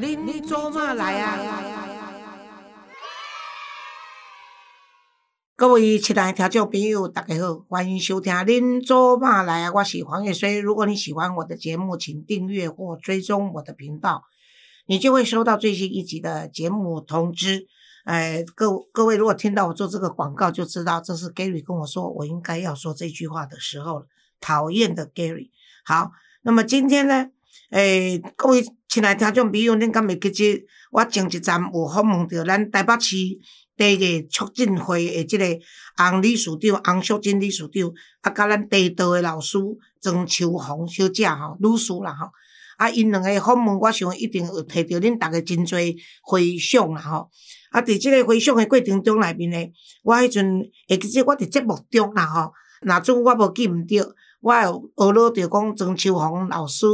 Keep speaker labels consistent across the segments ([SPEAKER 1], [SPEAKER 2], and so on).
[SPEAKER 1] 恁做嘛来啊？各位亲爱的听众朋友，大家好，欢迎收听《恁做嘛来啊》，我是黄月水。如果你喜欢我的节目，请订阅或追踪我的频道，你就会收到最新一集的节目通知。哎，各各位，如果听到我做这个广告，就知道这是 Gary 跟我说我应该要说这句话的时候了。讨厌的 Gary，好，那么今天呢？诶，各位亲爱听众朋友，恁敢会记得我前一站有访问到咱台北市第一个促进会的即个洪理事长、洪淑珍理事长，啊，甲咱地道的老师庄秋红小姐吼，女士啦吼，啊，因两个访问，我想一定有摕到恁逐个真侪回响啦吼。啊，伫即个回响的过程中内面呢，我迄阵会记得我伫节目中啦吼，若阵我无记毋着，我有学到着讲庄秋红老师。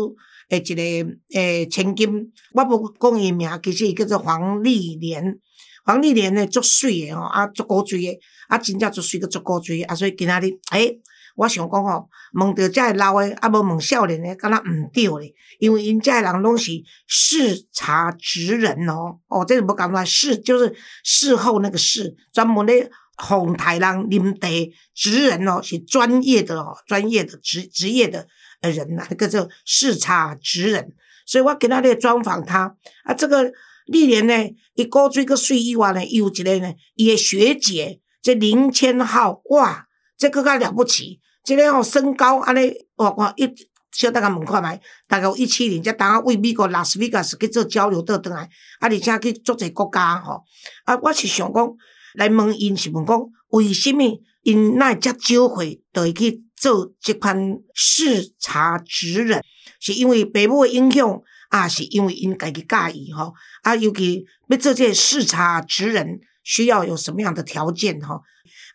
[SPEAKER 1] 诶，一个诶，千金，我无讲伊名，其实伊叫做黄丽莲。黄丽莲呢，足水诶吼，啊，足古锥诶，啊，真正足水个足古锥，啊，所以今仔日，诶，我想讲吼，问着遮老诶，啊，无问少年诶，敢若毋对咧，因为因遮人拢是视察职人哦，哦，这个无讲出来，视就是事后那个事，专门咧哄台人啉茶，职人哦，是专业的哦，专业的职职业的。人呐，那个叫视察职人，所以我今仔日专访他啊。这个历年呢，伊高追个税以外呢，有一个呢，伊的学姐，这林千浩，哇，这个较了不起，这个吼身高安尼，哇哇一小大家问看觅，大概有一七零，才当下为美国拉斯维加斯去做交流倒转来，啊，而且去足侪国家吼，啊，我是想讲来问因是问讲，为什么因那遮少会都会去？做这款视察职人，是因为父母的影响，啊，是因为因家己介意吼，啊，尤其要做这视察职人，需要有什么样的条件吼？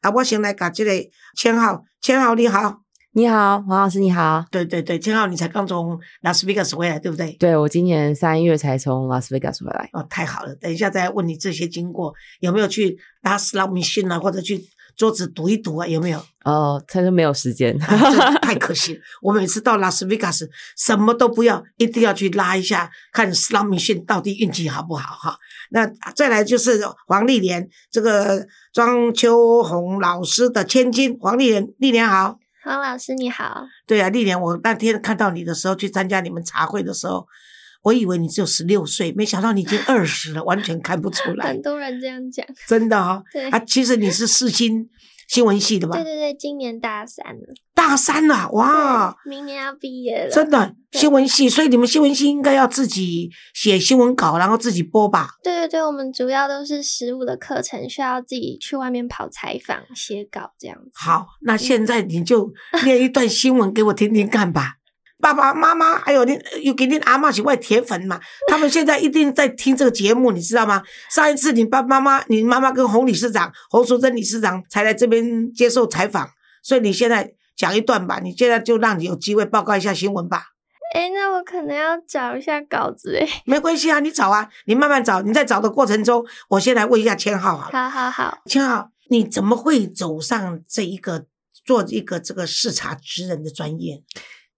[SPEAKER 1] 啊，我先来甲这个千浩，千浩你好，
[SPEAKER 2] 你好，黄老师你好，
[SPEAKER 1] 对对对，千浩你才刚从拉斯维加斯回来，对不对？
[SPEAKER 2] 对，我今年三月才从拉斯维加斯回来。
[SPEAKER 1] 哦，太好了，等一下再问你这些经过，有没有去拉斯拉米逊啊，或者去？桌子读一读啊，有没有？
[SPEAKER 2] 哦，他说没有时间，
[SPEAKER 1] 太可惜了。我每次到拉斯维加斯，什么都不要，一定要去拉一下，看斯拉米逊到底运气好不好哈。那再来就是黄丽莲，这个庄秋红老师的千金，黄丽莲，丽莲好，
[SPEAKER 3] 黄老师你好。
[SPEAKER 1] 对啊，丽莲，我那天看到你的时候，去参加你们茶会的时候。我以为你只有十六岁，没想到你已经 二十了，完全看不出来。
[SPEAKER 3] 很多人这样讲，
[SPEAKER 1] 真的哈。
[SPEAKER 3] 对
[SPEAKER 1] 啊，其实你是四新新闻系的吧？
[SPEAKER 3] 对对对，今年大三了。
[SPEAKER 1] 大三了，哇！
[SPEAKER 3] 明年要毕业了。
[SPEAKER 1] 真的新闻系，所以你们新闻系应该要自己写新闻稿，然后自己播吧？
[SPEAKER 3] 对对对，我们主要都是实务的课程，需要自己去外面跑采访、写稿这样子。
[SPEAKER 1] 好，那现在你就念一段新闻给我听听看吧。爸爸妈妈还有你，有给你阿妈是外铁粉嘛？他们现在一定在听这个节目，你知道吗？上一次你爸妈妈、你妈妈跟洪理事长、洪淑珍理事长才来这边接受采访，所以你现在讲一段吧。你现在就让你有机会报告一下新闻吧。
[SPEAKER 3] 哎，那我可能要找一下稿子 哎。
[SPEAKER 1] 没关系啊，你找啊，你慢慢找。你在找的过程中，我先来问一下千浩
[SPEAKER 3] 好。好好好，
[SPEAKER 1] 千浩，你怎么会走上这一个做一个这个视察职人的专业？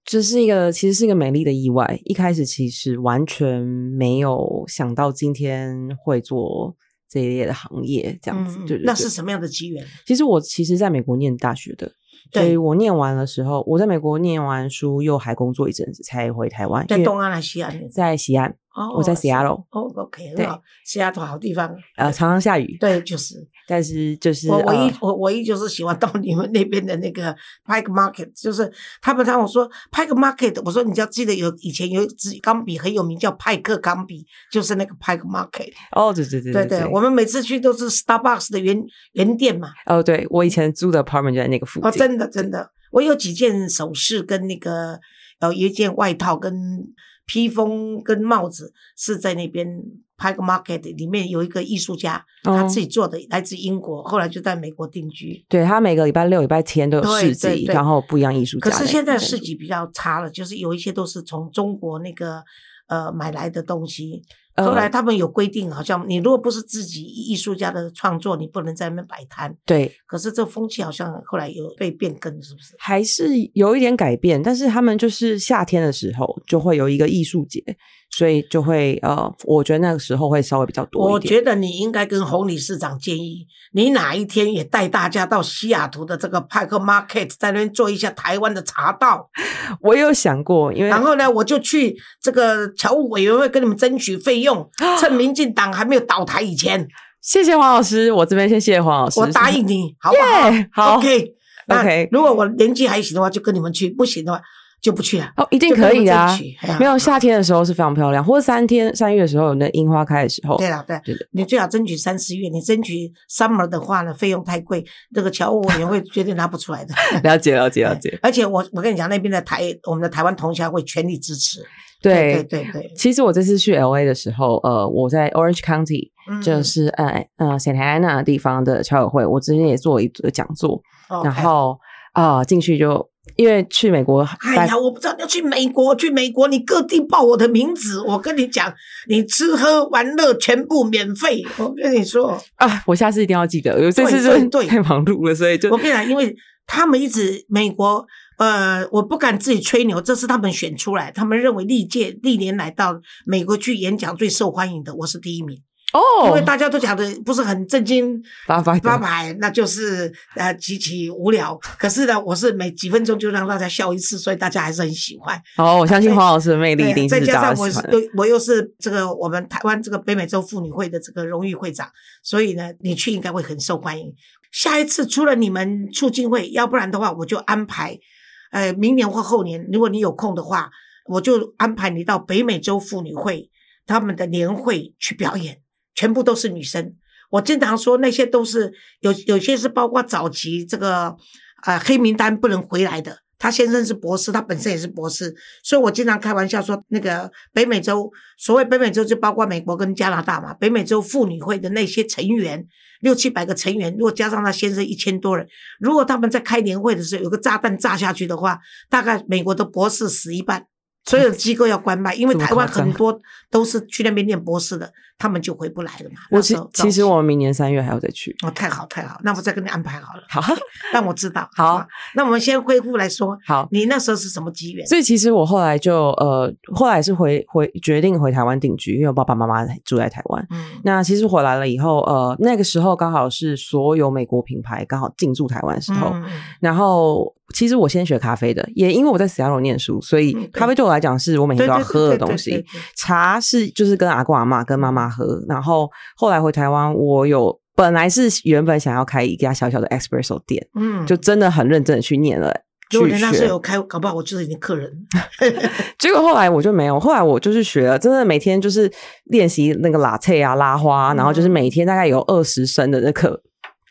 [SPEAKER 2] 这是一个，其实是一个美丽的意外。一开始其实完全没有想到今天会做这一类的行业，这样子。对对。
[SPEAKER 1] 那是什么样的机缘？
[SPEAKER 2] 其实我其实在美国念大学的，所以我念完的时候，我在美国念完书，又还工作一阵子，才回台湾。
[SPEAKER 1] 在东岸还是西岸？
[SPEAKER 2] 在西岸。哦，我在 Seattle。
[SPEAKER 1] 哦，OK，很好。Seattle 好地方。
[SPEAKER 2] 呃，常常下雨。
[SPEAKER 1] 对，就是。
[SPEAKER 2] 但是就是
[SPEAKER 1] 我唯一我唯一就是喜欢到你们那边的那个 Pike Market，就是他们常我说 Pike Market，我说你要记得有以前有一支钢笔很有名叫派克钢笔，就是那个 Pike Market。
[SPEAKER 2] 哦，对对对
[SPEAKER 1] 对对，我们每次去都是 Starbucks 的原原店嘛。
[SPEAKER 2] 哦，对我以前租的 apartment 就在那个附近。哦，
[SPEAKER 1] 真的真的，我有几件首饰跟那个呃一件外套跟。披风跟帽子是在那边 Pike Market 里面有一个艺术家，他自己做的，来自英国，后来就在美国定居。
[SPEAKER 2] 对他每个礼拜六、礼拜天都有市集，然后不一样艺术
[SPEAKER 1] 家。可是现在市集比较差了，就是有一些都是从中国那个呃买来的东西，
[SPEAKER 2] 呃
[SPEAKER 1] 后来他们有规定，好像你如果不是自己艺术家的创作，你不能在那边摆摊。
[SPEAKER 2] 对，
[SPEAKER 1] 可是这风气好像后来有被变更，是不是？
[SPEAKER 2] 还是有一点改变，但是他们就是夏天的时候就会有一个艺术节，所以就会呃，我觉得那个时候会稍微比较多
[SPEAKER 1] 我
[SPEAKER 2] 一点。
[SPEAKER 1] 觉得你应该跟洪理事长建议，你哪一天也带大家到西雅图的这个派克 Market，在那边做一下台湾的茶道。
[SPEAKER 2] 我有想过，因为
[SPEAKER 1] 然后呢，我就去这个侨务委员会跟你们争取费用，趁民进党还没有倒台以前，
[SPEAKER 2] 谢谢黄老师，我这边先谢谢黄老师，
[SPEAKER 1] 我答应你，好不好？
[SPEAKER 2] 耶好。
[SPEAKER 1] OK
[SPEAKER 2] OK
[SPEAKER 1] 那如果我年纪还行的话，就跟你们去；不行的话，就不去了。
[SPEAKER 2] 哦，一定可以的啊。没有夏天的时候是非常漂亮，或者三天三月的时候有那樱花开的时候，
[SPEAKER 1] 对啦，对
[SPEAKER 2] 对，
[SPEAKER 1] 你最好争取三四月。你争取 summer 的话呢，费用太贵，这个侨务委员会绝对拿不出来的。
[SPEAKER 2] 了解了解了解。
[SPEAKER 1] 而且我我跟你讲，那边的台我们的台湾同乡会全力支持。
[SPEAKER 2] 对
[SPEAKER 1] 对对对，
[SPEAKER 2] 其实我这次去 L A 的时候，呃，我在 Orange County，
[SPEAKER 1] 嗯
[SPEAKER 2] 就是呃呃 Santa Ana 地方的侨委会，我之前也做了一个讲座，
[SPEAKER 1] 哦
[SPEAKER 2] 然后啊进去就因为去美国，
[SPEAKER 1] 哎呀，我不知道要去美国，去美国你各地报我的名字，我跟你讲，你吃喝玩乐全部免费。我跟你说，
[SPEAKER 2] 啊，我下次一定要记得，我这次就
[SPEAKER 1] 对对对
[SPEAKER 2] 太忙碌了，所以就
[SPEAKER 1] 我跟你讲，因为他们一直美国，呃，我不敢自己吹牛，这是他们选出来，他们认为历届历年来到美国去演讲最受欢迎的，我是第一名，因
[SPEAKER 2] 哦
[SPEAKER 1] 为，大家都讲的不是很正经
[SPEAKER 2] 八百
[SPEAKER 1] 八百，那就是呃极其无聊。可是呢，我是每几分钟就让大家笑一次，所以大家还是很喜欢。
[SPEAKER 2] 哦，我相信黄老师的魅力一定是
[SPEAKER 1] 再加上我。又我又是这个我们台湾这个北美洲妇女会的这个荣誉会长，所以呢，你去应该会很受欢迎。下一次除了你们促进会，要不然的话，我就安排，呃，明年或后年，如果你有空的话，我就安排你到北美洲妇女会他们的年会去表演，全部都是女生。我经常说那些都是有有些是包括早期这个呃黑名单不能回来的。他先生是博士，他本身也是博士，所以我经常开玩笑说，那个北美洲，所谓北美洲就包括美国跟加拿大嘛。北美洲妇女会的那些成员，六七百个成员，如果加上他先生一千多人，如果他们在开年会的时候有个炸弹炸下去的话，大概美国的博士死一半，所有的机构要关卖，因为台湾很多都是去那边念博士的，他们就回不来了嘛。
[SPEAKER 2] 我其其实我们明年三月还要再去。
[SPEAKER 1] 哦，太好太好，那我再跟你安排好了，
[SPEAKER 2] 好
[SPEAKER 1] 让我知道。
[SPEAKER 2] 好
[SPEAKER 1] 啊那我们先恢复来说，
[SPEAKER 2] 好，
[SPEAKER 1] 你那时候是什么机缘？
[SPEAKER 2] 所以其实我后来就呃，后来是回回决定回台湾定居，因为我爸爸妈妈住在台湾。
[SPEAKER 1] 嗯
[SPEAKER 2] 那其实回来了以后，呃，那个时候刚好是所有美国品牌刚好进驻台湾的时候。然后，其实我先学咖啡的，也因为我在 Seattle 念书，所以咖啡对我来讲是我每天都要喝的东西。茶是就是跟阿公阿妈跟妈妈喝，然后后来回台湾，我有本来是原本想要开一家小小的 espresso 店，
[SPEAKER 1] 嗯，
[SPEAKER 2] 就真的很认真的去念了。去
[SPEAKER 1] 如果人家是有开，搞不好我就是你的客人。
[SPEAKER 2] 结果后来我就没有，后来我就是学了，真的每天就是练习那个拉菜啊、拉花，然后就是每天大概有二十升的那个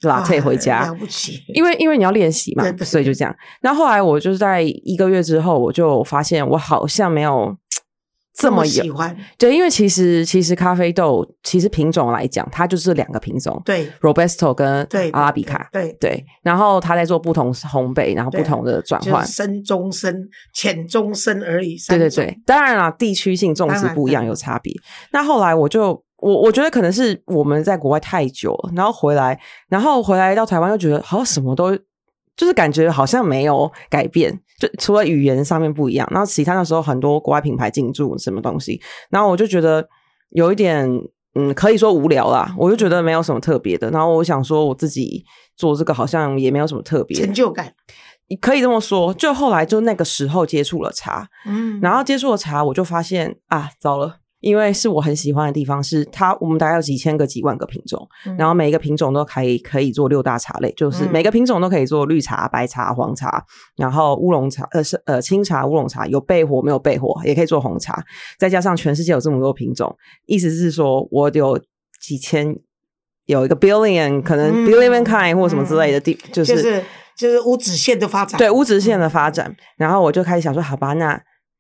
[SPEAKER 2] 拉菜回家
[SPEAKER 1] 了。不起。
[SPEAKER 2] 因为因为你要练习嘛
[SPEAKER 1] 对，对
[SPEAKER 2] 所以就这样。那后来我就是在一个月之后，我就发现我好像没有这么有
[SPEAKER 1] 喜欢，
[SPEAKER 2] 对，因为其实其实咖啡豆其实品种来讲，它就是两个品种
[SPEAKER 1] 对
[SPEAKER 2] ，Robusto 跟
[SPEAKER 1] 对，
[SPEAKER 2] 阿拉比卡。
[SPEAKER 1] 对，
[SPEAKER 2] 对，然后它在做不同烘焙，然后不同的转换
[SPEAKER 1] 就是。深中深、浅中深而已。
[SPEAKER 2] 对对对，当然啦，地区性种植不一样有差别。那后来我就我我觉得可能是我们在国外太久了，然后回来，然后回来到台湾又觉得好像什么都就是感觉好像没有改变，就除了语言上面不一样，然后其他那时候很多国外品牌进驻什么东西，然后我就觉得有一点。嗯，可以说无聊啦，我就觉得没有什么特别的。然后我想说，我自己做这个好像也没有什么特别，
[SPEAKER 1] 成就感。
[SPEAKER 2] 可以这么说。就后来就那个时候接触了茶，
[SPEAKER 1] 嗯，
[SPEAKER 2] 然后接触了茶，我就发现啊，糟了，因为是我很喜欢的地方，是它我们大概有几千个、几万个品种，
[SPEAKER 1] 嗯
[SPEAKER 2] 然后每一个品种都可以可以做六大茶类，就是
[SPEAKER 1] 嗯
[SPEAKER 2] 每个品种都可以做绿茶、白茶、黄茶，然后乌龙茶，呃是呃清茶、乌龙茶，有焙火没有焙火，也可以做红茶，再加上全世界有这么多品种，意思是说我有几千。有一个 billion，可能
[SPEAKER 1] 嗯
[SPEAKER 2] billion kind 或什么之类的地，就
[SPEAKER 1] 就是是就是无止线的发展。
[SPEAKER 2] 对无止线的发展。然后我就开始想说，好吧，那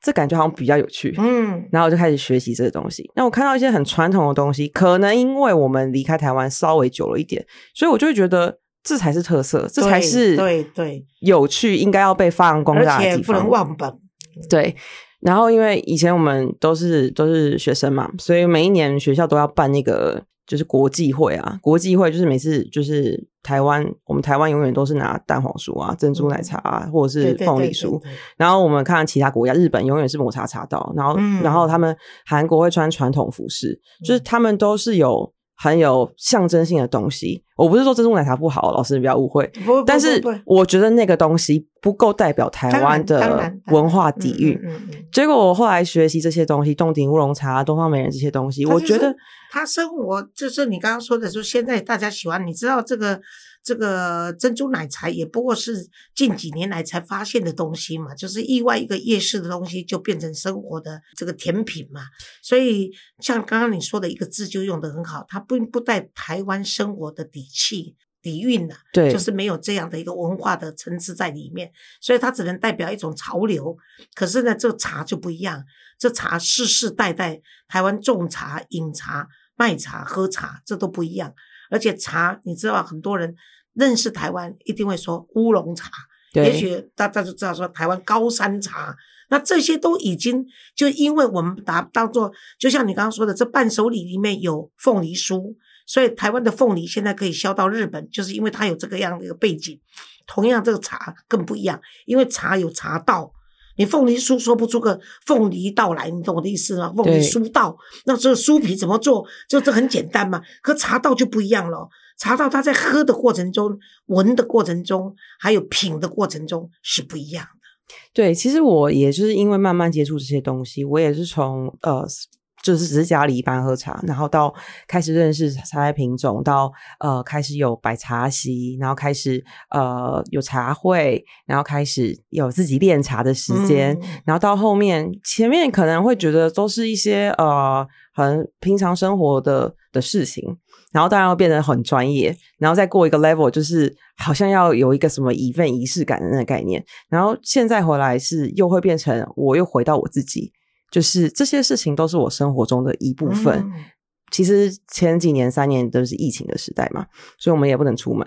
[SPEAKER 2] 这感觉好像比较有趣。
[SPEAKER 1] 嗯，
[SPEAKER 2] 然后我就开始学习这个东西。那我看到一些很传统的东西，可能因为我们离开台湾稍微久了一点，所以我就会觉得这才是特色，这才是
[SPEAKER 1] 对对，
[SPEAKER 2] 有趣，应该要被发扬光
[SPEAKER 1] 而
[SPEAKER 2] 大的地方。
[SPEAKER 1] 且不能忘本。
[SPEAKER 2] 对，然后因为以前我们都是都是学生嘛，所以每一年学校都要办那个就是国际会啊，国际会就是每次就是台湾，我们台湾永远都是拿蛋黄酥啊、珍珠奶茶啊，或者是凤梨酥。
[SPEAKER 1] 对。
[SPEAKER 2] 然后我们看其他国家，日本永远是抹茶茶道，然后、
[SPEAKER 1] 嗯
[SPEAKER 2] 然后他们韩国会穿传统服饰，就是他们都是有很有象征性的东西。我不是说珍珠奶茶不好，老师你不要误会，但是我觉得那个东西不够代表台湾的文化底蕴。结果我后来学习这些东西，洞顶乌龙茶、东方美人这些东西，
[SPEAKER 1] 就是
[SPEAKER 2] 我觉得
[SPEAKER 1] 他生活就是你刚刚说的，说现在大家喜欢，你知道这个这个珍珠奶茶也不过是近几年来才发现的东西嘛，就是意外一个夜市的东西就变成生活的这个甜品嘛。所以像刚刚你说的一个字就用的很好，它并不带台湾生活的底气。底蕴呐、
[SPEAKER 2] 对，
[SPEAKER 1] 就是没有这样的一个文化的层次在里面，所以它只能代表一种潮流。可是呢，这茶就不一样，这茶世世代代台湾种茶、饮茶、卖茶、喝茶，这都不一样。而且茶，你知道，很多人认识台湾一定会说乌龙茶，也许大家就知道说台湾高山茶。那这些都已经就因为我们把它当做，就像你刚刚说的，这伴手礼里面有凤梨酥，所以台湾的凤梨现在可以销到日本，就是因为它有这个样的一个背景。同样，这个茶更不一样，因为茶有茶道。你凤梨酥说不出个凤梨道来，你懂我的意思吗？凤梨酥道，那这个酥皮怎么做？就这很简单嘛。可茶道就不一样了，茶道它在喝的过程中、闻的过程中，还有品的过程中是不一样的。
[SPEAKER 2] 对，其实我也就是因为慢慢接触这些东西，我也是从呃，就是只是家里一般喝茶，然后到开始认识茶叶品种，到呃开始有摆茶席，然后开始呃有茶会，然后开始有自己练茶的时间，
[SPEAKER 1] 嗯。
[SPEAKER 2] 然后到后面前面可能会觉得都是一些呃很平常生活的的事情，然后当然会变得很专业，然后再过一个 level，就是好像要有一个什么一份仪式感的那个概念，然后现在回来是又会变成我又回到我自己，就是这些事情都是我生活中的一部分。
[SPEAKER 1] 嗯
[SPEAKER 2] 其实前几年三年都是疫情的时代嘛，所以我们也不能出门。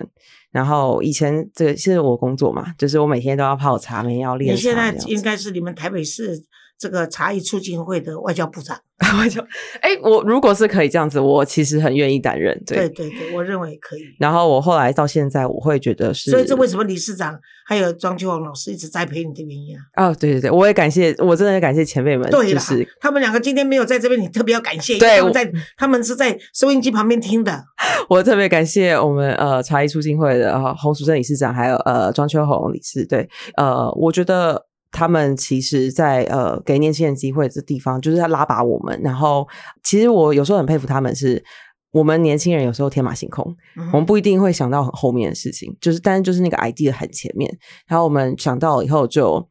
[SPEAKER 2] 然后以前这个是我工作嘛，就是我每天都要泡茶，每天要练
[SPEAKER 1] 你现在。应该是你们台北市这个茶艺促进会的外交部长。
[SPEAKER 2] 我就哎，我如果是可以这样子，我其实很愿意担任。对，
[SPEAKER 1] 对对对，我认为可以。
[SPEAKER 2] 然后我后来到现在，我会觉得是，
[SPEAKER 1] 所以这为什么理事长还有庄秋红老师一直栽培你的原因啊？
[SPEAKER 2] 哦，对对对，我也感谢，我真的感谢前辈们，
[SPEAKER 1] 对啦，
[SPEAKER 2] 就是
[SPEAKER 1] 他们两个今天没有在这边，你特别要感谢，因
[SPEAKER 2] 对
[SPEAKER 1] 为他们在他们是在收音机旁边听的。
[SPEAKER 2] 我特别感谢我们呃茶艺促进会的呃洪淑珍理事长，还有呃庄秋红理事。对，呃，我觉得他们其实在，呃给年轻人机会这地方，就是在拉拔我们。然后，其实我有时候很佩服他们是。我们年轻人有时候天马行空，
[SPEAKER 1] 嗯
[SPEAKER 2] 我们不一定会想到很后面的事情，就是但是就是那个 idea 很前面，然后我们想到以后就，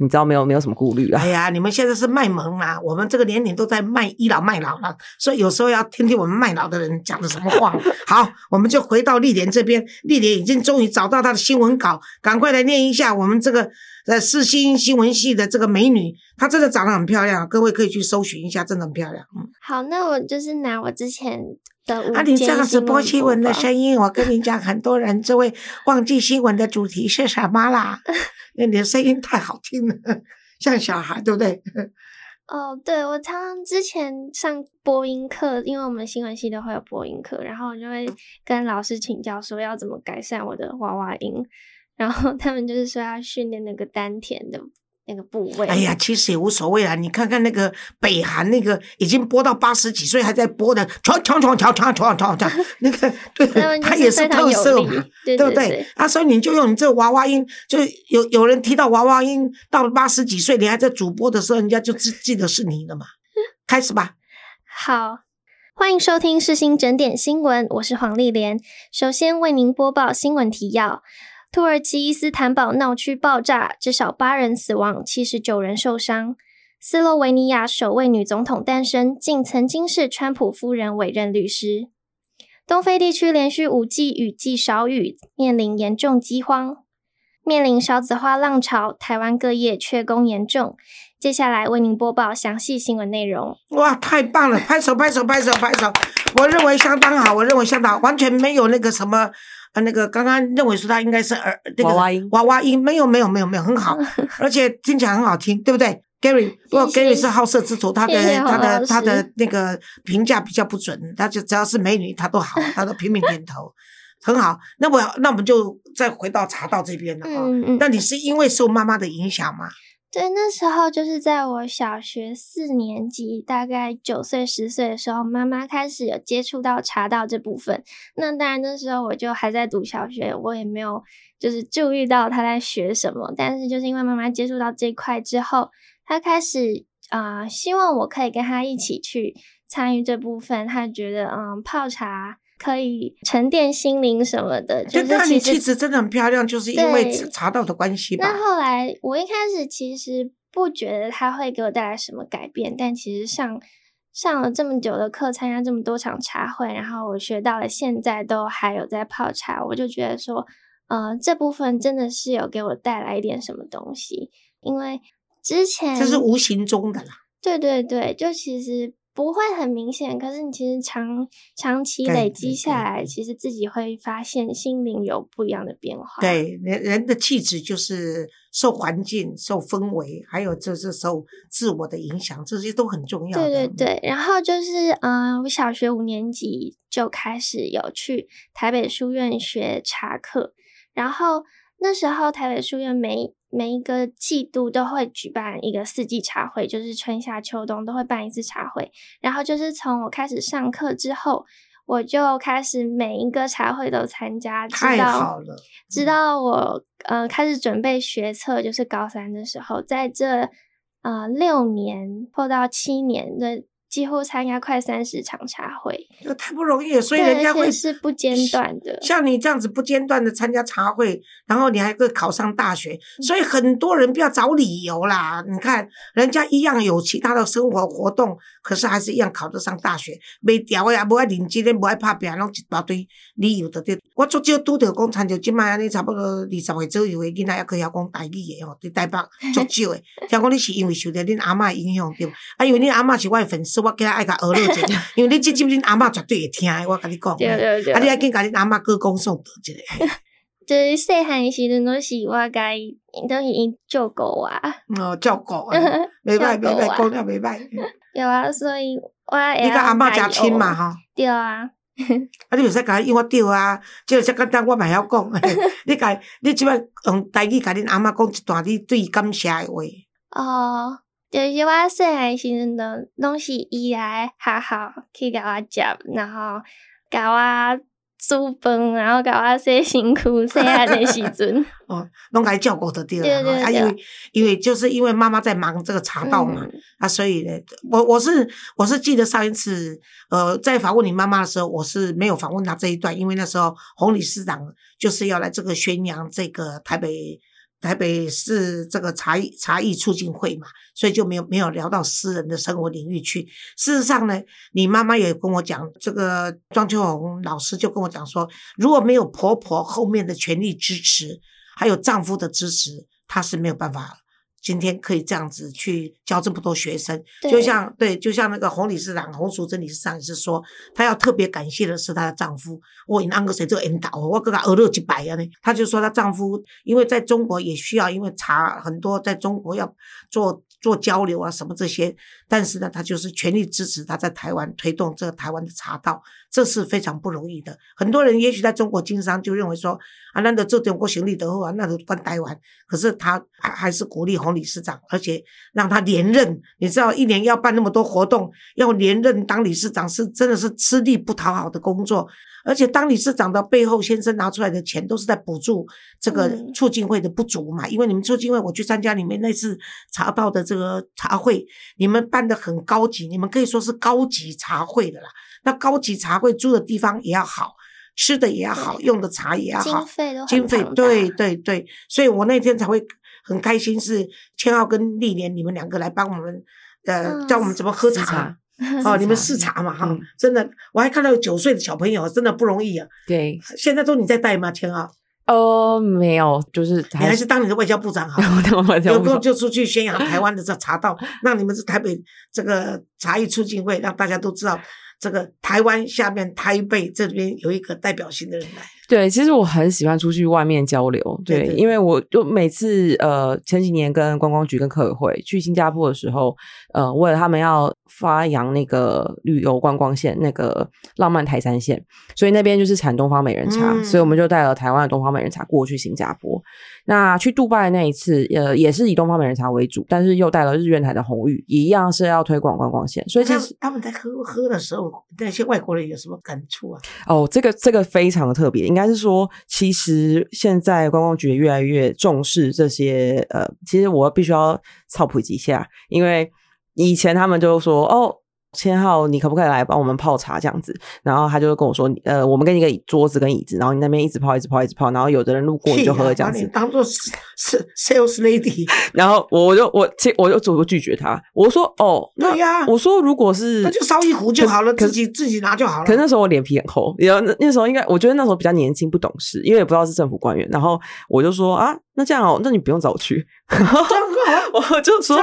[SPEAKER 2] 你知道没有没有什么顾虑啊
[SPEAKER 1] 哎，呀，你们现在是卖萌啦，我们这个年龄都在卖倚老卖老了，所以有时候要听听我们卖老的人讲的什么话。好，我们就回到丽莲这边，丽莲已经终于找到她的新闻稿，赶快来念一下我们这个呃四新新闻系的这个美女，她真的长得很漂亮，各位可以去搜寻一下，真的很漂亮。嗯，
[SPEAKER 3] 好，那我就是拿我之前
[SPEAKER 1] 啊，你这
[SPEAKER 3] 间
[SPEAKER 1] 样子播新闻的。声音，我跟你讲，很多人就会忘记新闻的主题是什么啦，因为你的声音太好听了，像小孩，对不对？
[SPEAKER 3] 哦，对，我常常之前上播音课，因为我们新闻系都会有播音课，然后我就会跟老师请教说要怎么改善我的娃娃音，然后他们就是说要训练那个丹田的那个部位。
[SPEAKER 1] 哎呀，其实也无所谓啊。你看看那个北韩那个已经播到八十几岁还在播的，那个对
[SPEAKER 3] 他
[SPEAKER 1] 也是特色嘛，
[SPEAKER 3] 对
[SPEAKER 1] 对不对？啊，所以你就用你这娃娃音，就有有人提到娃娃音，到了八十几岁，你还在主播的时候，人家就记记得是你了嘛。开始吧。
[SPEAKER 3] 好，欢迎收听世新整点新闻，我是黄丽莲。首先为您播报新闻提要：土耳其伊斯坦堡闹区爆炸，至少八人死亡，七十九人受伤。斯洛维尼亚首位女总统诞生，竟曾经是川普夫人委任律师。东非地区连续五季雨季少雨，面临严重饥荒。面临少子化浪潮，台湾各业缺工严重。接下来为您播报详细新闻内容。
[SPEAKER 1] 哇，太棒了！拍手，拍手，拍手，拍手！我认为相当好，我认为相当好，完全没有那个什么。呃，那个刚刚认为说他应该是儿那个
[SPEAKER 2] 娃娃音
[SPEAKER 1] 娃娃音没有没有没有没有很好，而且听起来很好听，对不对？Gary，不过 Gary 是好色之徒，他的他的他的那个评价比较不准，他就只要是美女他都好，他都拼命点头，很好。那我那我们就再回到茶道这边了啊。
[SPEAKER 3] 嗯嗯，
[SPEAKER 1] 那你是因为受妈妈的影响吗？
[SPEAKER 3] 对，那时候就是在我小学四年级，大概九岁十岁的时候，妈妈开始有接触到茶道这部分。那当然那时候我就还在读小学，我也没有就是注意到她在学什么。但是就是因为妈妈接触到这块之后，她开始啊、希望我可以跟她一起去参与这部分。她觉得嗯，泡茶可以沉淀心灵什么的，就
[SPEAKER 1] 对，那你
[SPEAKER 3] 是其实
[SPEAKER 1] 气质真的很漂亮，就是因为茶茶道的关系吧
[SPEAKER 3] 那？后来，我一开始其实不觉得它会给我带来什么改变，但其实上上了这么久的课，参加这么多场茶会，然后我学到了，现在都还有在泡茶，我就觉得说，呃，这部分真的是有给我带来一点什么东西，因为之前
[SPEAKER 1] 这是无形中的啦。
[SPEAKER 3] 对对对，就其实不会很明显，可是你其实长长期累积下
[SPEAKER 1] 对
[SPEAKER 3] 来，其实自己会发现心灵有不一样的变化。
[SPEAKER 1] 对，人人的气质就是受环境、受氛围，还有就是受自我的影响，这些都很重要的。
[SPEAKER 3] 对对对，然后就是，嗯、我小学五年级就开始有去台北书院学茶课，然后那时候台北书院每每一个季度都会举办一个四季茶会，就是春夏秋冬都会办一次茶会，然后就是从我开始上课之后。我就开始每一个茶会都参加，直到。直到我呃开始准备学测，就是高三的时候，在这呃六年或到七年的几乎参加快三十场茶会，
[SPEAKER 1] 这个太不容易了，所以人家会
[SPEAKER 3] 是不间断的。
[SPEAKER 1] 像你这样子不间断的参加茶会，然后你还会考上大学，所以很多人不要找理由啦。你看人家一样有其他的生活活动，可是还是一样考得上大学。袂调的也无爱认真的，无爱拍拼，拢一大堆理由在对。我足少拄着讲，参照即卖安尼差不多二十岁左右的囡仔，还可以晓讲台语的吼，伫台北足少的。听讲你是因为受着恁阿嬷的影响对不？啊，因为恁阿嬷是我的粉丝，我今仔爱甲学了者，因为你即集恁阿嬷绝对会听的，我甲你讲。
[SPEAKER 3] 对对对，
[SPEAKER 1] 啊，你爱紧甲恁阿嬷歌功颂德一个。
[SPEAKER 3] 就是细汉的时阵都是我甲伊都是伊照顾我，
[SPEAKER 1] 哦，照顾，袂歹袂歹，讲了袂歹。
[SPEAKER 3] 有啊，所以我会
[SPEAKER 1] 你甲阿嬷诚亲嘛？吼，
[SPEAKER 3] 对啊，
[SPEAKER 1] 啊，你袂使甲伊因我对啊，即个遮简单，我嘛会晓讲。你甲你即摆用台语甲恁阿嬷讲一段你对伊感谢的话。
[SPEAKER 3] 哦，就是我细汉时阵都拢是伊来学校去甲我接，然后甲我煮饭，然后甲我洗身躯，细汉的时阵。
[SPEAKER 1] 哦，拢甲伊照顾得对
[SPEAKER 3] 对
[SPEAKER 1] 了吼。啊，
[SPEAKER 3] 对对
[SPEAKER 1] 因为因为就是因为妈妈在忙这个茶道嘛，
[SPEAKER 3] 嗯
[SPEAKER 1] 啊，所以呢，我我是我是记得上一次，呃，在访问你妈妈的时候，我是没有访问她这一段，因为那时候洪理事长就是要来这个宣扬这个台北台北市这个茶艺茶艺促进会嘛，所以就没有没有聊到私人的生活领域去。事实上呢，你妈妈也跟我讲，这个庄秋红老师就跟我讲说，如果没有婆婆后面的全力支持，还有丈夫的支持，她是没有办法。今天可以这样子去教这么多学生，就像对，就像那个洪理事长、洪淑珍理事长也是说，她要特别感谢的是她的丈夫。我因安个谁这个引导，我跟她鹅肉几百啊呢？她就说她丈夫，因为在中国也需要，因为茶很多在中国要做做交流啊什么这些，但是呢，她就是全力支持她在台湾推动这个台湾的茶道，这是非常不容易的。很多人也许在中国经商就认为说啊，那个做中国行李得后啊，那就关台湾。可是他还还是鼓励洪理事长，而且让他连任。你知道，一年要办那么多活动，要连任当理事长是真的是吃力不讨好的工作。而且当理事长的背后，先生拿出来的钱都是在补助这个
[SPEAKER 3] 嗯
[SPEAKER 1] 促进会的不足嘛。因为你们促进会，我去参加你们那次茶报的这个茶会，你们办的很高级，你们可以说是高级茶会的啦。那高级茶会住的地方也要好，吃的也要好，用的茶也要好
[SPEAKER 3] 经。费都很
[SPEAKER 1] 经费对对对，所以我那天才会很开心，是千浩跟丽莲你们两个来帮我们，呃，
[SPEAKER 3] 嗯
[SPEAKER 1] 教我们怎么喝茶。哦，你们
[SPEAKER 2] 试茶
[SPEAKER 1] 嘛哈，
[SPEAKER 2] 嗯
[SPEAKER 1] 真的，我还看到有九岁的小朋友，真的不容易啊。
[SPEAKER 2] 对，
[SPEAKER 1] 现在都你在带吗？千浩，
[SPEAKER 2] 哦，没有，就是
[SPEAKER 1] 你还是当你的外交部长好。有空就出去宣扬台湾的这茶道，让你们是台北这个茶艺促进会，让大家都知道这个台湾下面台北这边有一个代表性的人来。
[SPEAKER 2] 对，其实我很喜欢出去外面交流，对，
[SPEAKER 1] 对对
[SPEAKER 2] 因为我就每次呃前几年跟观光局跟客委会去新加坡的时候，呃，为了他们要发扬那个旅游观光线，那个浪漫台山线，所以那边就是产东方美人茶，
[SPEAKER 1] 嗯
[SPEAKER 2] 所以我们就带了台湾的东方美人茶过去新加坡。那去杜拜那一次，呃，也是以东方美人茶为主，但是又带了日月潭的红玉，一样是要推广观光线，所以其实
[SPEAKER 1] 他们在喝喝的时候，那些外国人有什么感触啊？
[SPEAKER 2] 哦，这个这个非常的特别，应该是说，其实现在观光局越来越重视这些呃，其实我必须要操普及一下，因为以前他们就说哦。千浩，你可不可以来帮我们泡茶这样子？然后他就跟我说，呃，我们给你一个桌子跟椅子，然后你那边一直泡，一直泡，一直泡，然后有的人路过你就喝这样子。
[SPEAKER 1] 当做是是 sales lady，
[SPEAKER 2] 然后我我就我其我就主动拒绝他，我说哦，那
[SPEAKER 1] 对呀
[SPEAKER 2] 我说如果是
[SPEAKER 1] 那就烧一壶就好了，
[SPEAKER 2] 可
[SPEAKER 1] 自己自己拿就好了。
[SPEAKER 2] 可是那时候我脸皮很厚，然后那那时候应该我觉得那时候比较年轻不懂事，因为也不知道是政府官员，然后我就说啊，那这样哦，那你不用找我去，我就说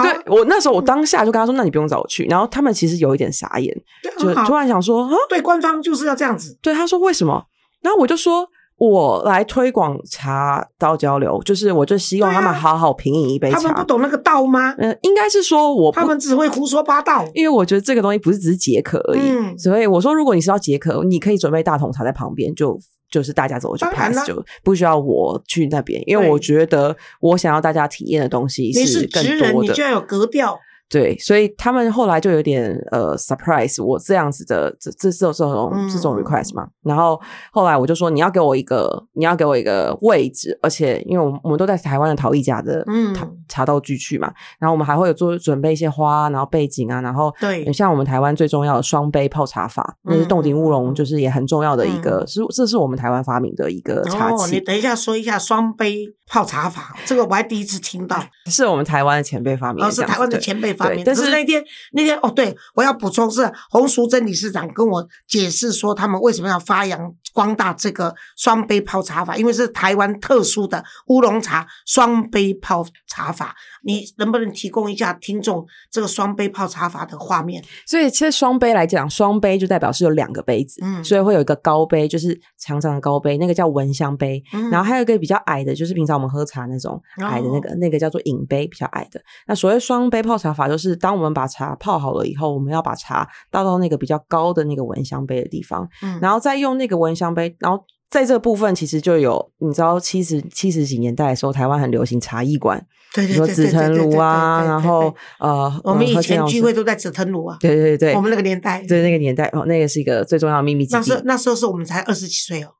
[SPEAKER 2] 对我那时候我当下就跟他说，那你不用找我去，然后他们其实有一点傻眼，就突然想说啊，
[SPEAKER 1] 对官方就是要这样子。
[SPEAKER 2] 对他说为什么？然后我就说。我来推广茶道交流，就是我就希望他们好好品饮一杯
[SPEAKER 1] 他们不。懂那个道吗？
[SPEAKER 2] 嗯、应该是说我不
[SPEAKER 1] 他们只会胡说八道。
[SPEAKER 2] 因为我觉得这个东西不是只是解渴而已，
[SPEAKER 1] 嗯
[SPEAKER 2] 所以我说，如果你是要解渴，你可以准备大桶茶在旁边，就就是大家走就
[SPEAKER 1] 当然
[SPEAKER 2] pass，就不需要我去那边，因为我觉得我想要大家体验的东西
[SPEAKER 1] 你是
[SPEAKER 2] 更，多的
[SPEAKER 1] 你居然有格调。
[SPEAKER 2] 对，所以他们后来就有点呃 surprise 我这样子的这这这这种
[SPEAKER 1] 嗯
[SPEAKER 2] 这种 request 嘛。然后后来我就说你要给我一个你要给我一个位置，而且因为我们我们都在台湾的陶艺家的
[SPEAKER 1] 嗯
[SPEAKER 2] 茶茶道具去嘛，然后我们还会有做准备一些花，然后背景啊，然后
[SPEAKER 1] 对
[SPEAKER 2] 像我们台湾最重要的双杯泡茶法，那是洞顶乌龙，就是也很重要的一个，
[SPEAKER 1] 嗯
[SPEAKER 2] 是这是我们台湾发明的一个茶
[SPEAKER 1] 哦，你
[SPEAKER 2] 器，
[SPEAKER 1] 等一下说一下双杯泡茶法，这个我还第一次听到。
[SPEAKER 2] 是我们台湾的前辈发明
[SPEAKER 1] 哦，
[SPEAKER 2] 的，
[SPEAKER 1] 是台湾的前辈发明的。
[SPEAKER 2] 但是
[SPEAKER 1] 那天那天哦，对我要补充是洪淑珍理事长跟我解释说，他们为什么要发扬光大这个双杯泡茶法，因为是台湾特殊的乌龙茶双杯泡茶法。你能不能提供一下听众这个双杯泡茶法的画面？
[SPEAKER 2] 所以其实双杯来讲，双杯就代表是有两个杯子，
[SPEAKER 1] 嗯
[SPEAKER 2] 所以会有一个高杯，就是长长的高杯，那个叫闻香杯，
[SPEAKER 1] 嗯
[SPEAKER 2] 然后还有一个比较矮的，就是平常我们喝茶那种矮的那个，那个叫做饮杯，比较矮的。那所谓双杯泡茶法，就是当我们把茶泡好了以后，我们要把茶倒到那个比较高的那个闻香杯的地方，
[SPEAKER 1] 嗯
[SPEAKER 2] 然后再用那个闻香杯，然后。在这个部分，其实就有你知道，七十七十几年代的时候，台湾很流行茶艺馆，
[SPEAKER 1] 对
[SPEAKER 2] 说紫藤
[SPEAKER 1] 对对对对
[SPEAKER 2] 炉啊，然后呃，
[SPEAKER 1] 我们以前聚会都在紫藤庐啊，
[SPEAKER 2] 对对对，
[SPEAKER 1] 我们那个年代，
[SPEAKER 2] 对那个年代哦，那个是一个最重要的秘密基地
[SPEAKER 1] 那时那时候是我们才二十几岁哦，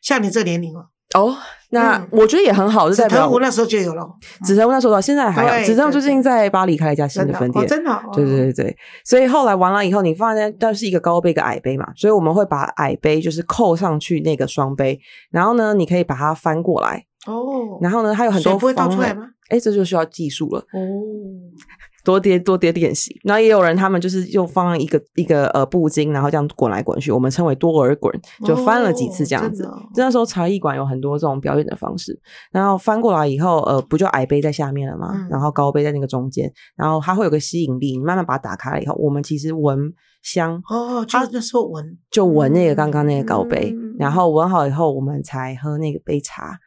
[SPEAKER 1] 像你这个年龄哦，
[SPEAKER 2] 哦。那
[SPEAKER 1] 嗯
[SPEAKER 2] 我觉得也很好，就
[SPEAKER 1] 紫藤湖那时候就有了，
[SPEAKER 2] 紫藤湖那时候到现在还有，
[SPEAKER 1] 对
[SPEAKER 2] 紫藤湖最近在巴黎开了一家新
[SPEAKER 1] 的
[SPEAKER 2] 分店，
[SPEAKER 1] 真的哦，
[SPEAKER 2] 对对对对，所以后来完了以后，你放在但是一个高杯一个矮杯嘛，所以我们会把矮杯就是扣上去那个双杯，然后呢，你可以把它翻过来，
[SPEAKER 1] 哦，
[SPEAKER 2] 然后呢，它有很多
[SPEAKER 1] 水不会倒出来吗？
[SPEAKER 2] 哎，这就需要技术了。
[SPEAKER 1] 哦，
[SPEAKER 2] 多跌多跌练习，然后也有人他们就是又放一个一个呃布巾，然后这样滚来滚去，我们称为多尔滚，就翻了几次这样子。那时候茶艺馆有很多这种表演的方式，然后翻过来以后，呃，不就矮杯在下面了吗？
[SPEAKER 1] 嗯。
[SPEAKER 2] 然后高杯在那个中间，然后它会有个吸引力，你慢慢把它打开了以后，我们其实闻香。
[SPEAKER 1] 哦，就那时候闻，
[SPEAKER 2] 就闻那个刚刚那个高杯，
[SPEAKER 1] 嗯。
[SPEAKER 2] 然后闻好以后，我们才喝那个杯茶，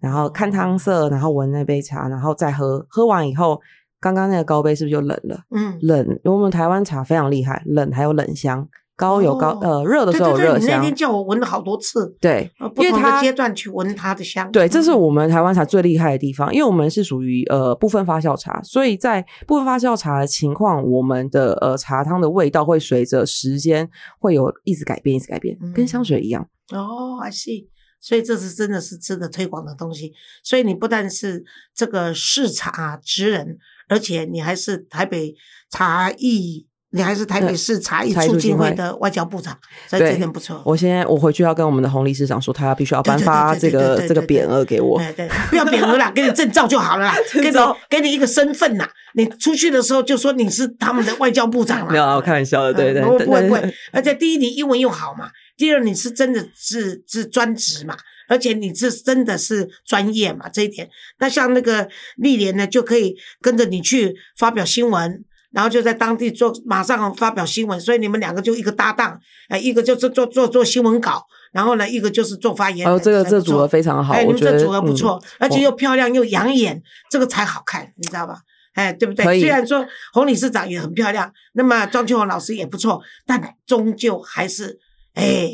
[SPEAKER 2] 然后看汤色，然后闻那杯茶，然后再喝。喝完以后，刚刚那个高杯是不是就冷了？
[SPEAKER 1] 嗯，
[SPEAKER 2] 冷，因为我们台湾茶非常厉害，冷还有冷香，高有高、
[SPEAKER 1] 哦
[SPEAKER 2] 呃热的
[SPEAKER 1] 对
[SPEAKER 2] 时候有热
[SPEAKER 1] 对对，你那，天叫我闻了好多次，
[SPEAKER 2] 对
[SPEAKER 1] 呃，不同的
[SPEAKER 2] 因为它
[SPEAKER 1] 阶段去闻它的香，
[SPEAKER 2] 对，这是
[SPEAKER 1] 嗯
[SPEAKER 2] 我们台湾茶最厉害的地方，因为我们是属于呃部分发酵茶，所以在部分发酵茶的情况，我们的呃茶汤的味道会随着时间会有一直改变，一直改变，跟香水一样。
[SPEAKER 1] 哦，I see。所以这是真的是值得推广的东西。所以你不但是这个视茶职人，而且你还是台北茶艺，你还是台北市茶艺促进
[SPEAKER 2] 会
[SPEAKER 1] 会的外交部长，所以
[SPEAKER 2] 对
[SPEAKER 1] 这点不错。
[SPEAKER 2] 我现在我回去要跟我们的洪理事长说，他必须要颁发这个这个匾额给我。
[SPEAKER 1] 对对，不要匾额啦，给你证照就好了啦，给你给你一个身份呐。你出去的时候就说你是他们的外交部长啦。
[SPEAKER 2] 没有啊，我开玩笑的，对对
[SPEAKER 1] 不会不会。而且第一，你英文又好嘛；第二，你是真的是是专职嘛，而且你是真的是专业嘛，这一点。那像那个历年呢，就可以跟着你去发表新闻，然后就在当地做马上发表新闻，所以你们两个就一个搭档，哎，一个就是做做做新闻稿，然后呢，一个就是做发言。
[SPEAKER 2] 哦，这个这组合非常好，
[SPEAKER 1] 哎，你们这组合不错，
[SPEAKER 2] 嗯
[SPEAKER 1] 而且又漂亮又养眼，这个才好看，你知道吧？哎，对不对？虽然说洪理事长也很漂亮，那么庄秋红老师也不错，但终究还是哎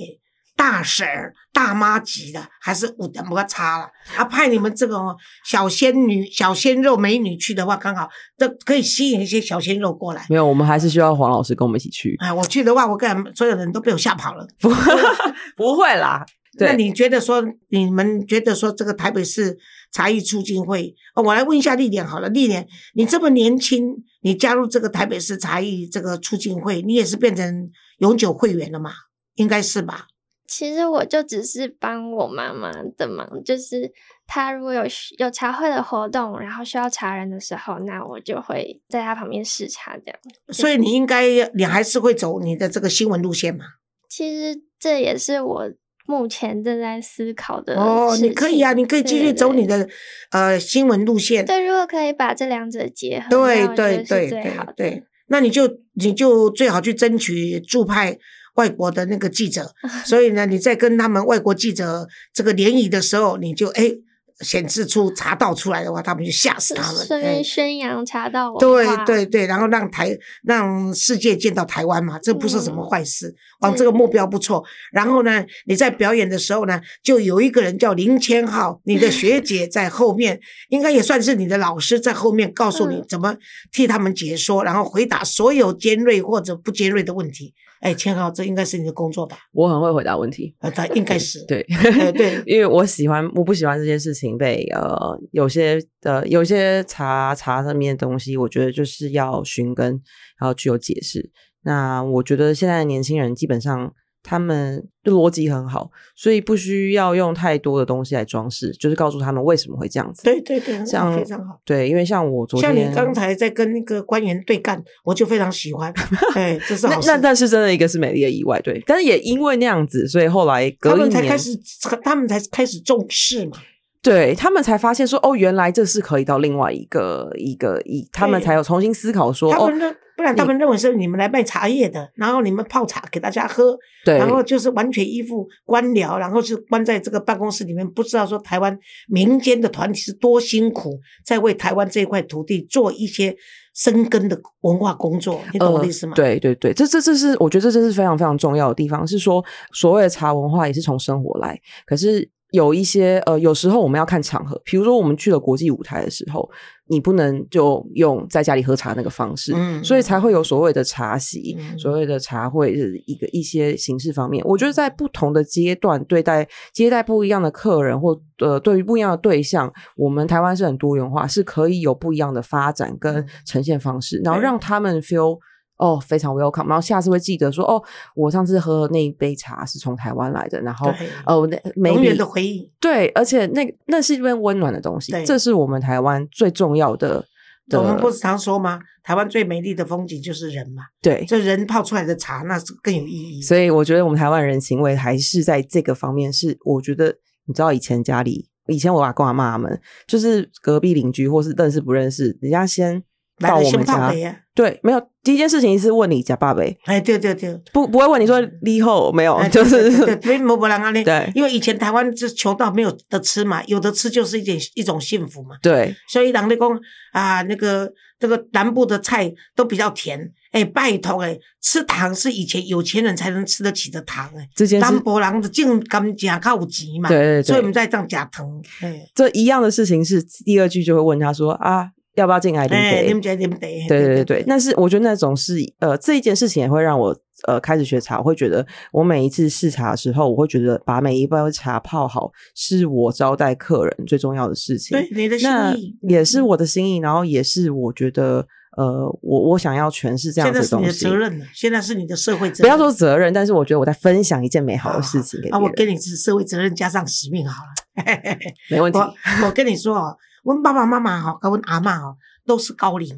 [SPEAKER 1] 大婶儿、大妈级的，还是有点摩差了。啊，派你们这个哦小仙女、小鲜肉美女去的话，刚好这可以吸引一些小鲜肉过来。
[SPEAKER 2] 没有，我们还是需要黄老师跟我们一起去。
[SPEAKER 1] 哎，我去的话，我跟所有人都被我吓跑了。
[SPEAKER 2] 不 不会啦，
[SPEAKER 1] 那你觉得说，你们觉得说这个台北市茶艺促进会，哦我来问一下丽莲好了，丽莲，你这么年轻，你加入这个台北市茶艺这个促进会，你也是变成永久会员了嘛？应该是吧？
[SPEAKER 3] 其实我就只是帮我妈妈的忙，就是她如果有需有茶会的活动，然后需要茶人的时候，那我就会在她旁边试茶这样。
[SPEAKER 1] 所以你应该，你还是会走你的这个新闻路线嘛？
[SPEAKER 3] 其实这也是我目前正在思考的
[SPEAKER 1] 哦，你可以啊，你可以继续走你的呃新闻路线。
[SPEAKER 3] 对，如果可以把这两者结合，
[SPEAKER 1] 对对对
[SPEAKER 3] 最好。
[SPEAKER 1] 对对，那你就你就最好去争取驻派外国的那个记者，所以呢，你在跟他们外国记者这个联谊的时候，你就哎显示出茶道出来的话，他们就吓死他们。哎
[SPEAKER 3] 顺便宣扬茶道文
[SPEAKER 1] 对
[SPEAKER 3] 化。
[SPEAKER 1] 对对，然后让台让世界见到台湾嘛，这不是什么
[SPEAKER 3] 嗯
[SPEAKER 1] 坏事，往这个目标不错。然后呢，你在表演的时候呢，就有一个人叫林千浩，你的学 姐在后面，应该也算是你的老师，在后面告诉你
[SPEAKER 3] 嗯
[SPEAKER 1] 怎么替他们解说，然后回答所有尖锐或者不尖锐的问题。哎，千浩，这应该是你的工作吧？
[SPEAKER 2] 我很会回答问题。
[SPEAKER 1] 啊，他应该是。
[SPEAKER 2] 对，
[SPEAKER 1] 哎对
[SPEAKER 2] 因为我喜欢，我不喜欢这件事情被呃有些呃有些查查上面的东西，我觉得就是要寻根，然后具有解释。那我觉得现在的年轻人基本上他们的逻辑很好，所以不需要用太多的东西来装饰，就是告诉他们为什么会这样子。
[SPEAKER 1] 对对对，那
[SPEAKER 2] 像
[SPEAKER 1] 非常好。
[SPEAKER 2] 对，因为像我昨
[SPEAKER 1] 像
[SPEAKER 2] 天
[SPEAKER 1] 你刚才在跟那个官员对干，我就非常喜欢。哎，这是好。
[SPEAKER 2] 那那但是真的一个是美丽的意外，对，但是也因为那样子，所以后来隔
[SPEAKER 1] 他
[SPEAKER 2] 一年
[SPEAKER 1] 们才开始，他们才开始重视嘛。
[SPEAKER 2] 对他们才发现说，哦，原来这是可以到另外一个一个一，他们才有重新思考说，哦
[SPEAKER 1] 他们，认，不然他们认为是你们来卖茶叶的，然后你们泡茶给大家喝，
[SPEAKER 2] 对，
[SPEAKER 1] 然后就是完全依附官僚，然后是关在这个办公室里面，不知道说台湾民间的团体是多辛苦，在为台湾这一块土地做一些深耕的文化工作，你懂我的意思吗？
[SPEAKER 2] 呃对对对，这这这是我觉得这这是非常非常重要的地方，是说所谓的茶文化也是从生活来，可是。有一些呃，有时候我们要看场合，比如说我们去了国际舞台的时候，你不能就用在家里喝茶那个方式，
[SPEAKER 1] 嗯
[SPEAKER 2] 所以才会有所谓的茶席，
[SPEAKER 1] 嗯。
[SPEAKER 2] 所谓的茶会是一个一些形式方面。我觉得在不同的阶段对待接待不一样的客人，或呃对于不一样的对象，我们台湾是很多元化，是可以有不一样的发展跟
[SPEAKER 1] 嗯。
[SPEAKER 2] 呈现方式，然后让他们 feel 哦非常 welcome，然后下次会记得说哦，我上次喝的那一杯茶是从台湾来的，然后
[SPEAKER 1] 对
[SPEAKER 2] 哦那
[SPEAKER 1] 永远的回忆。
[SPEAKER 2] 对，而且那个那是一份温暖的东西
[SPEAKER 1] 对，
[SPEAKER 2] 这是我们台湾最重要的的
[SPEAKER 1] 我们不是常说吗？台湾最美丽的风景就是人嘛，
[SPEAKER 2] 对。
[SPEAKER 1] 这人泡出来的茶那是更有意义。
[SPEAKER 2] 所以我觉得我们台湾人行为还是在这个方面是，我觉得你知道以前家里，以前我阿公阿妈他们就是隔壁邻居或是认识不认识，人家先到我们家对，没有第一件事情是问你假爸呗，
[SPEAKER 1] 哎，对对对，
[SPEAKER 2] 不不会问你说离后没有，
[SPEAKER 1] 哎
[SPEAKER 2] 就
[SPEAKER 1] 对 对
[SPEAKER 2] 是
[SPEAKER 1] 没没人安尼。
[SPEAKER 2] 对
[SPEAKER 1] 因为以前台湾是穷到没有得吃嘛，有的吃就是一件一种幸福嘛。
[SPEAKER 2] 对
[SPEAKER 1] 所以人家讲啊，那个这个南部的菜都比较甜，哎，拜托哎，吃糖是以前有钱人才能吃得起的糖哎。
[SPEAKER 2] 这件事，
[SPEAKER 1] 南部人的净甘蔗较有钱嘛，
[SPEAKER 2] 对对对
[SPEAKER 1] 所以我们在这样假糖，哎
[SPEAKER 2] 这一样的事情是第二句就会问他说啊，要不要进来领
[SPEAKER 1] 哎，
[SPEAKER 2] 杯
[SPEAKER 1] 啉？茶啉茶，
[SPEAKER 2] 对对对对，那是我觉得那种是呃这一件事情也会让我呃开始学茶，我会觉得我每一次试茶的时候，我会觉得把每一杯茶泡好是我招待客人最重要的事情。
[SPEAKER 1] 对你的心
[SPEAKER 2] 那
[SPEAKER 1] 意
[SPEAKER 2] 也是我的心意，然后也是我觉得呃我我想要诠释这样
[SPEAKER 1] 现在是你的
[SPEAKER 2] 子东西。
[SPEAKER 1] 责任了，现在是你的社会责任。
[SPEAKER 2] 不要说责任，但是我觉得我在分享一件美好的事情给
[SPEAKER 1] 啊，我跟你是社会责任加上使命好了。
[SPEAKER 2] 没问题。
[SPEAKER 1] 我我跟你说哦，我爸爸妈妈哈，跟我阿妈哦，都是高龄，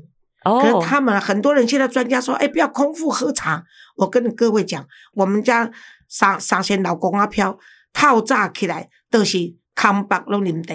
[SPEAKER 1] 可是
[SPEAKER 2] 哦，
[SPEAKER 1] 他们很多人现在专家说，哎，不要空腹喝茶。我跟各位讲，我们家三三仙老公阿飘套炸起来都是康巴拢啉茶，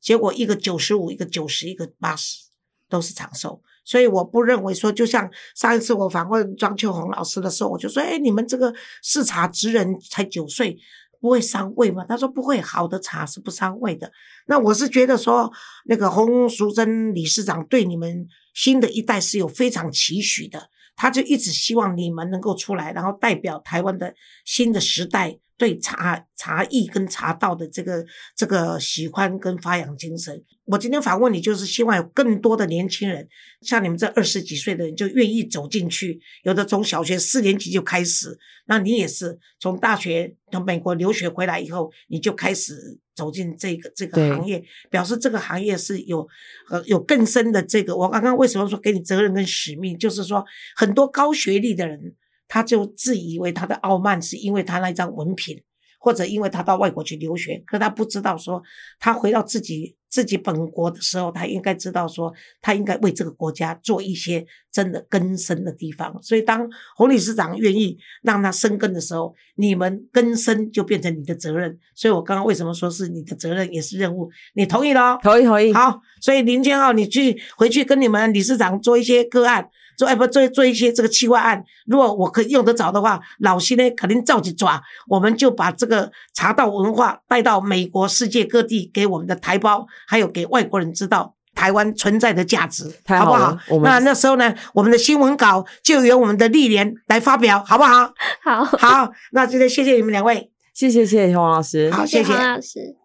[SPEAKER 1] 结果一个九十五，一个九十，一个八十，都是长寿。所以我不认为说，就像上一次我访问庄秋红老师的时候，我就说，哎，你们这个视察职人才九岁，不会伤胃吗？他说不会，好的茶是不伤胃的。那我是觉得说，那个洪淑珍理事长对你们新的一代是有非常期许的，他就一直希望你们能够出来，然后代表台湾的新的时代。对茶茶艺跟茶道的这个这个喜欢跟发扬精神，我今天访问你，就是希望有更多的年轻人，像你们这二十几岁的人，就愿意走进去。有的从小学四年级就开始，那你也是从大学从美国留学回来以后，你就开始走进这个这个行业，表示这个行业是有呃有更深的这个。我刚刚为什么说给你责任跟使命，就是说很多高学历的人。他就自以为他的傲慢是因为他那张文凭，或者因为他到外国去留学，可他不知道说，他回到自己自己本国的时候，他应该知道说，他应该为这个国家做一些真的根深的地方。所以，当洪理事长愿意让它生根的时候，你们根深就变成你的责任。所以我刚刚为什么说是你的责任也是任务？你同意了？
[SPEAKER 2] 同意，同意。
[SPEAKER 1] 好，所以林建浩，你去回去跟你们理事长做一些个案。做哎不做做一些这个企划案，如果我可以用得着的话，老西呢肯定照去抓。我们就把这个茶道文化带到美国、世界各地，给我们的台胞还有给外国人知道台湾存在的价值，好不好？那那时候呢，我们的新闻稿就由我们的历年来发表，好不好？
[SPEAKER 3] 好，
[SPEAKER 1] 好。那今天谢谢你们两位，
[SPEAKER 2] 谢谢谢谢黄老师，
[SPEAKER 1] 好谢谢
[SPEAKER 3] 黄老师。